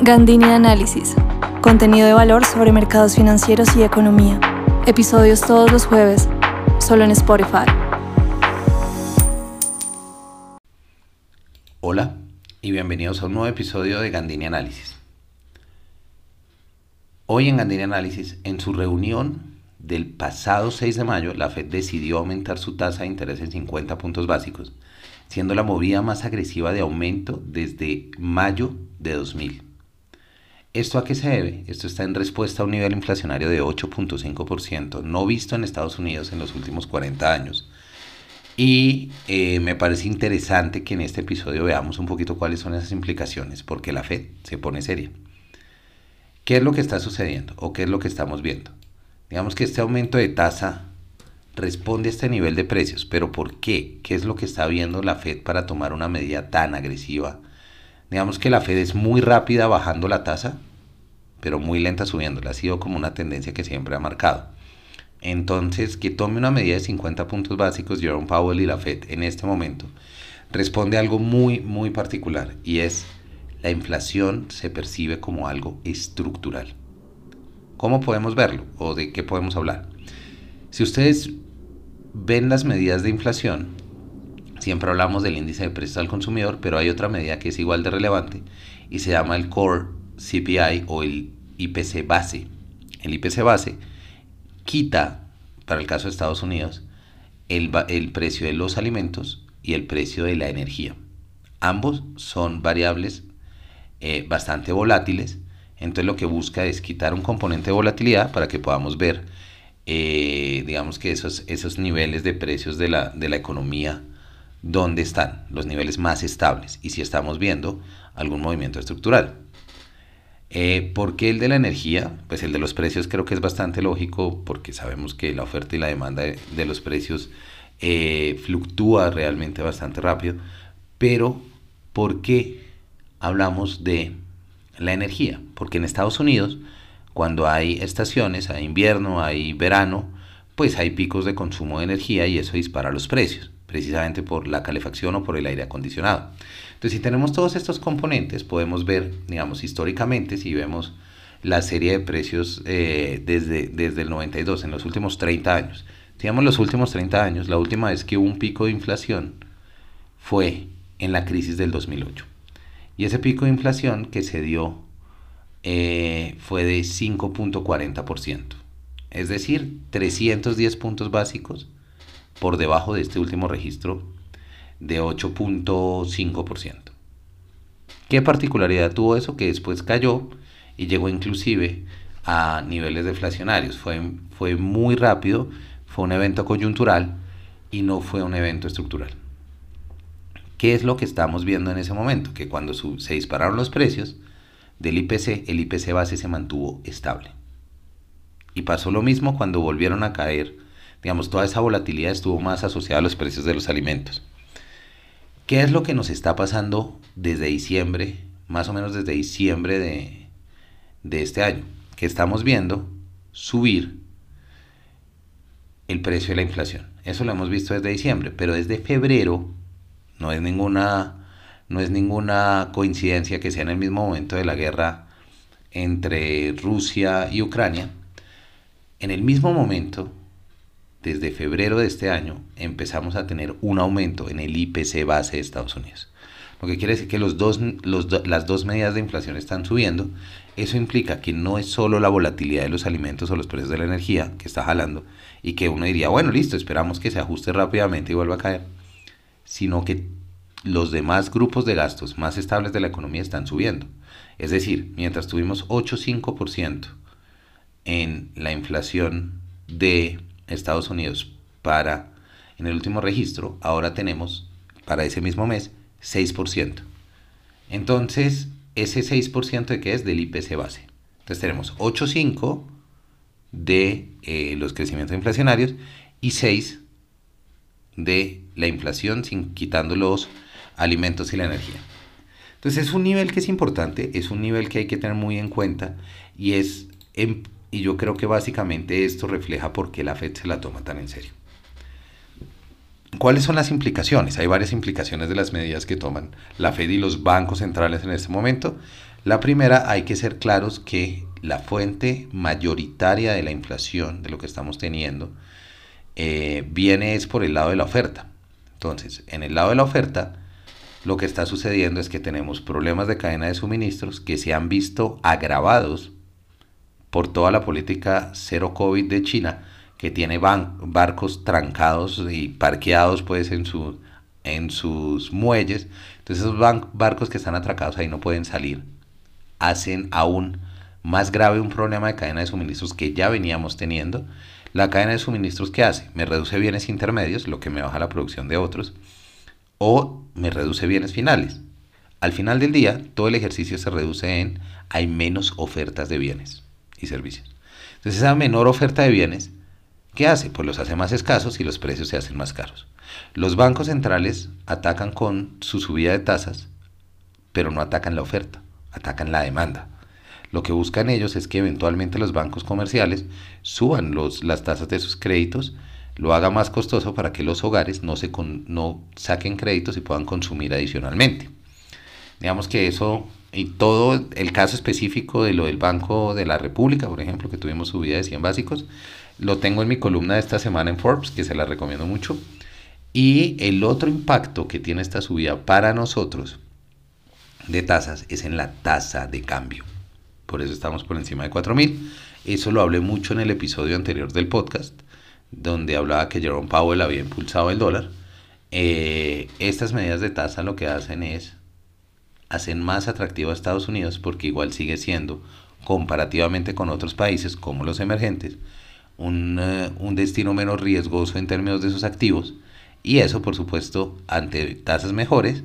Gandini Análisis. Contenido de valor sobre mercados financieros y economía. Episodios todos los jueves, solo en Spotify. Hola y bienvenidos a un nuevo episodio de Gandini Análisis. Hoy en Gandini Análisis, en su reunión del pasado 6 de mayo, la Fed decidió aumentar su tasa de interés en 50 puntos básicos, siendo la movida más agresiva de aumento desde mayo de 2000. ¿Esto a qué se debe? Esto está en respuesta a un nivel inflacionario de 8.5%, no visto en Estados Unidos en los últimos 40 años. Y eh, me parece interesante que en este episodio veamos un poquito cuáles son esas implicaciones, porque la Fed se pone seria. ¿Qué es lo que está sucediendo o qué es lo que estamos viendo? Digamos que este aumento de tasa responde a este nivel de precios, pero ¿por qué? ¿Qué es lo que está viendo la Fed para tomar una medida tan agresiva Digamos que la Fed es muy rápida bajando la tasa, pero muy lenta subiéndola. Ha sido como una tendencia que siempre ha marcado. Entonces, que tome una medida de 50 puntos básicos Jerome Powell y la Fed en este momento responde a algo muy, muy particular y es la inflación se percibe como algo estructural. ¿Cómo podemos verlo o de qué podemos hablar? Si ustedes ven las medidas de inflación, Siempre hablamos del índice de precios al consumidor, pero hay otra medida que es igual de relevante y se llama el Core CPI o el IPC base. El IPC base quita, para el caso de Estados Unidos, el, precio de los alimentos y el precio de la energía. Ambos son variables eh, bastante volátiles, entonces lo que busca es quitar un componente de volatilidad para que podamos ver, eh, digamos que esos, esos niveles de precios de la, de la economía dónde están los niveles más estables y si estamos viendo algún movimiento estructural. Eh, ¿Por qué el de la energía? Pues el de los precios creo que es bastante lógico porque sabemos que la oferta y la demanda de, los precios eh, fluctúa realmente bastante rápido. Pero ¿por qué hablamos de la energía? Porque en Estados Unidos, cuando hay estaciones, hay invierno, hay verano, pues hay picos de consumo de energía y eso dispara los precios precisamente por la calefacción o por el aire acondicionado. Entonces, si tenemos todos estos componentes, podemos ver, digamos, históricamente, si vemos la serie de precios eh, desde, desde el 92, en los últimos 30 años. Digamos, los últimos 30 años, la última vez que hubo un pico de inflación fue en la crisis del 2008. Y ese pico de inflación que se dio eh, fue de 5.40%. Es decir, 310 puntos básicos por debajo de este último registro de 8.5%. ¿Qué particularidad tuvo eso? Que después cayó y llegó inclusive a niveles deflacionarios. Fue, fue muy rápido, fue un evento coyuntural y no fue un evento estructural. ¿Qué es lo que estamos viendo en ese momento? Que cuando se dispararon los precios del IPC, el IPC base se mantuvo estable. Y pasó lo mismo cuando volvieron a caer digamos, toda esa volatilidad estuvo más asociada a los precios de los alimentos. ¿Qué es lo que nos está pasando desde diciembre, más o menos desde diciembre de, de este año? Que estamos viendo subir el precio de la inflación. Eso lo hemos visto desde diciembre, pero desde febrero no es ninguna, no es ninguna coincidencia que sea en el mismo momento de la guerra entre Rusia y Ucrania. En el mismo momento desde febrero de este año empezamos a tener un aumento en el IPC base de Estados Unidos. Lo que quiere decir que los dos, las dos medidas de inflación están subiendo. Eso implica que no es solo la volatilidad de los alimentos o los precios de la energía que está jalando y que uno diría, bueno, listo, esperamos que se ajuste rápidamente y vuelva a caer, sino que los demás grupos de gastos más estables de la economía están subiendo. Es decir, mientras tuvimos 8,5% en la inflación de Estados Unidos para, en el último registro, ahora tenemos para ese mismo mes 6%. Entonces, ese 6% de qué es del IPC base. Entonces tenemos 8,5 de eh, los crecimientos inflacionarios y 6 de la inflación sin quitando los alimentos y la energía. Entonces es un nivel que es importante, es un nivel que hay que tener muy en cuenta y es en, y yo creo que básicamente esto refleja por qué la Fed se la toma tan en serio. ¿Cuáles son las implicaciones? Hay varias implicaciones de las medidas que toman la Fed y los bancos centrales en este momento. La primera, hay que ser claros que la fuente mayoritaria de la inflación, de lo que estamos teniendo, eh, viene es por el lado de la oferta. Entonces, en el lado de la oferta, lo que está sucediendo es que tenemos problemas de cadena de suministros que se han visto agravados por toda la política cero COVID de China, que tiene barcos trancados y parqueados pues en, su, en sus muelles. Entonces esos barcos que están atracados ahí no pueden salir. Hacen aún más grave un problema de cadena de suministros que ya veníamos teniendo. La cadena de suministros que hace? Me reduce bienes intermedios, lo que me baja la producción de otros, o me reduce bienes finales. Al final del día, todo el ejercicio se reduce en hay menos ofertas de bienes y servicios. Entonces esa menor oferta de bienes, ¿qué hace? Pues los hace más escasos y los precios se hacen más caros. Los bancos centrales atacan con su subida de tasas, pero no atacan la oferta, atacan la demanda. Lo que buscan ellos es que eventualmente los bancos comerciales suban los, las tasas de sus créditos, lo haga más costoso para que los hogares no, se no saquen créditos y puedan consumir adicionalmente. Digamos que eso y todo el caso específico de lo del Banco de la República, por ejemplo, que tuvimos subida de 100 básicos, lo tengo en mi columna de esta semana en Forbes, que se la recomiendo mucho. Y el otro impacto que tiene esta subida para nosotros de tasas es en la tasa de cambio. Por eso estamos por encima de 4.000. Eso lo hablé mucho en el episodio anterior del podcast, donde hablaba que Jerome Powell había impulsado el dólar. Eh, estas medidas de tasa lo que hacen es hacen más atractivo a Estados Unidos porque igual sigue siendo, comparativamente con otros países como los emergentes, un, eh, un destino menos riesgoso en términos de sus activos y eso por supuesto ante tasas mejores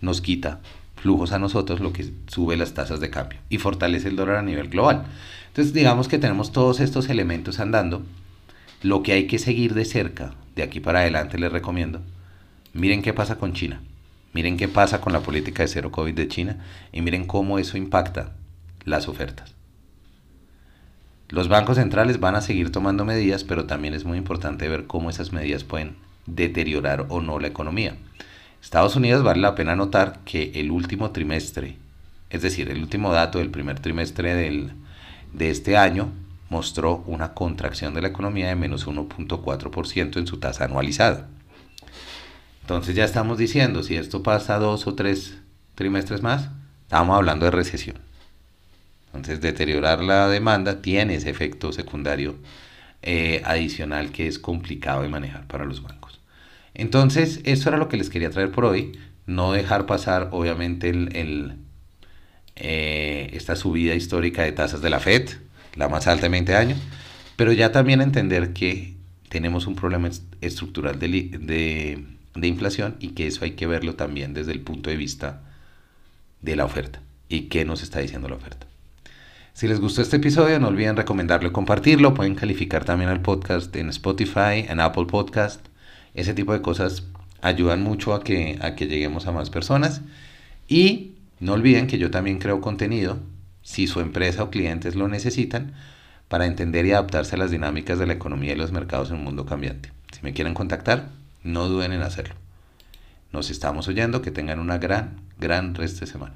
nos quita flujos a nosotros lo que sube las tasas de cambio y fortalece el dólar a nivel global. Entonces digamos que tenemos todos estos elementos andando. Lo que hay que seguir de cerca, de aquí para adelante les recomiendo, miren qué pasa con China. Miren qué pasa con la política de cero COVID de China y miren cómo eso impacta las ofertas. Los bancos centrales van a seguir tomando medidas, pero también es muy importante ver cómo esas medidas pueden deteriorar o no la economía. Estados Unidos vale la pena notar que el último trimestre, es decir, el último dato del primer trimestre del, de este año, mostró una contracción de la economía de menos 1.4% en su tasa anualizada. Entonces ya estamos diciendo, si esto pasa dos o tres trimestres más, estamos hablando de recesión. Entonces deteriorar la demanda tiene ese efecto secundario eh, adicional que es complicado de manejar para los bancos. Entonces, eso era lo que les quería traer por hoy. No dejar pasar, obviamente, el, eh, esta subida histórica de tasas de la FED, la más alta en 20 años, pero ya también entender que tenemos un problema estructural de, de de inflación y que eso hay que verlo también desde el punto de vista de la oferta y qué nos está diciendo la oferta. Si les gustó este episodio, no olviden recomendarlo y compartirlo. Pueden calificar también al podcast en Spotify, en Apple Podcast. Ese tipo de cosas ayudan mucho a que, a que lleguemos a más personas. Y no olviden que yo también creo contenido, si su empresa o clientes lo necesitan, para entender y adaptarse a las dinámicas de la economía y los mercados en un mundo cambiante. Si me quieren contactar, no duden en hacerlo. Nos estamos oyendo, que tengan una gran, gran resto de semana.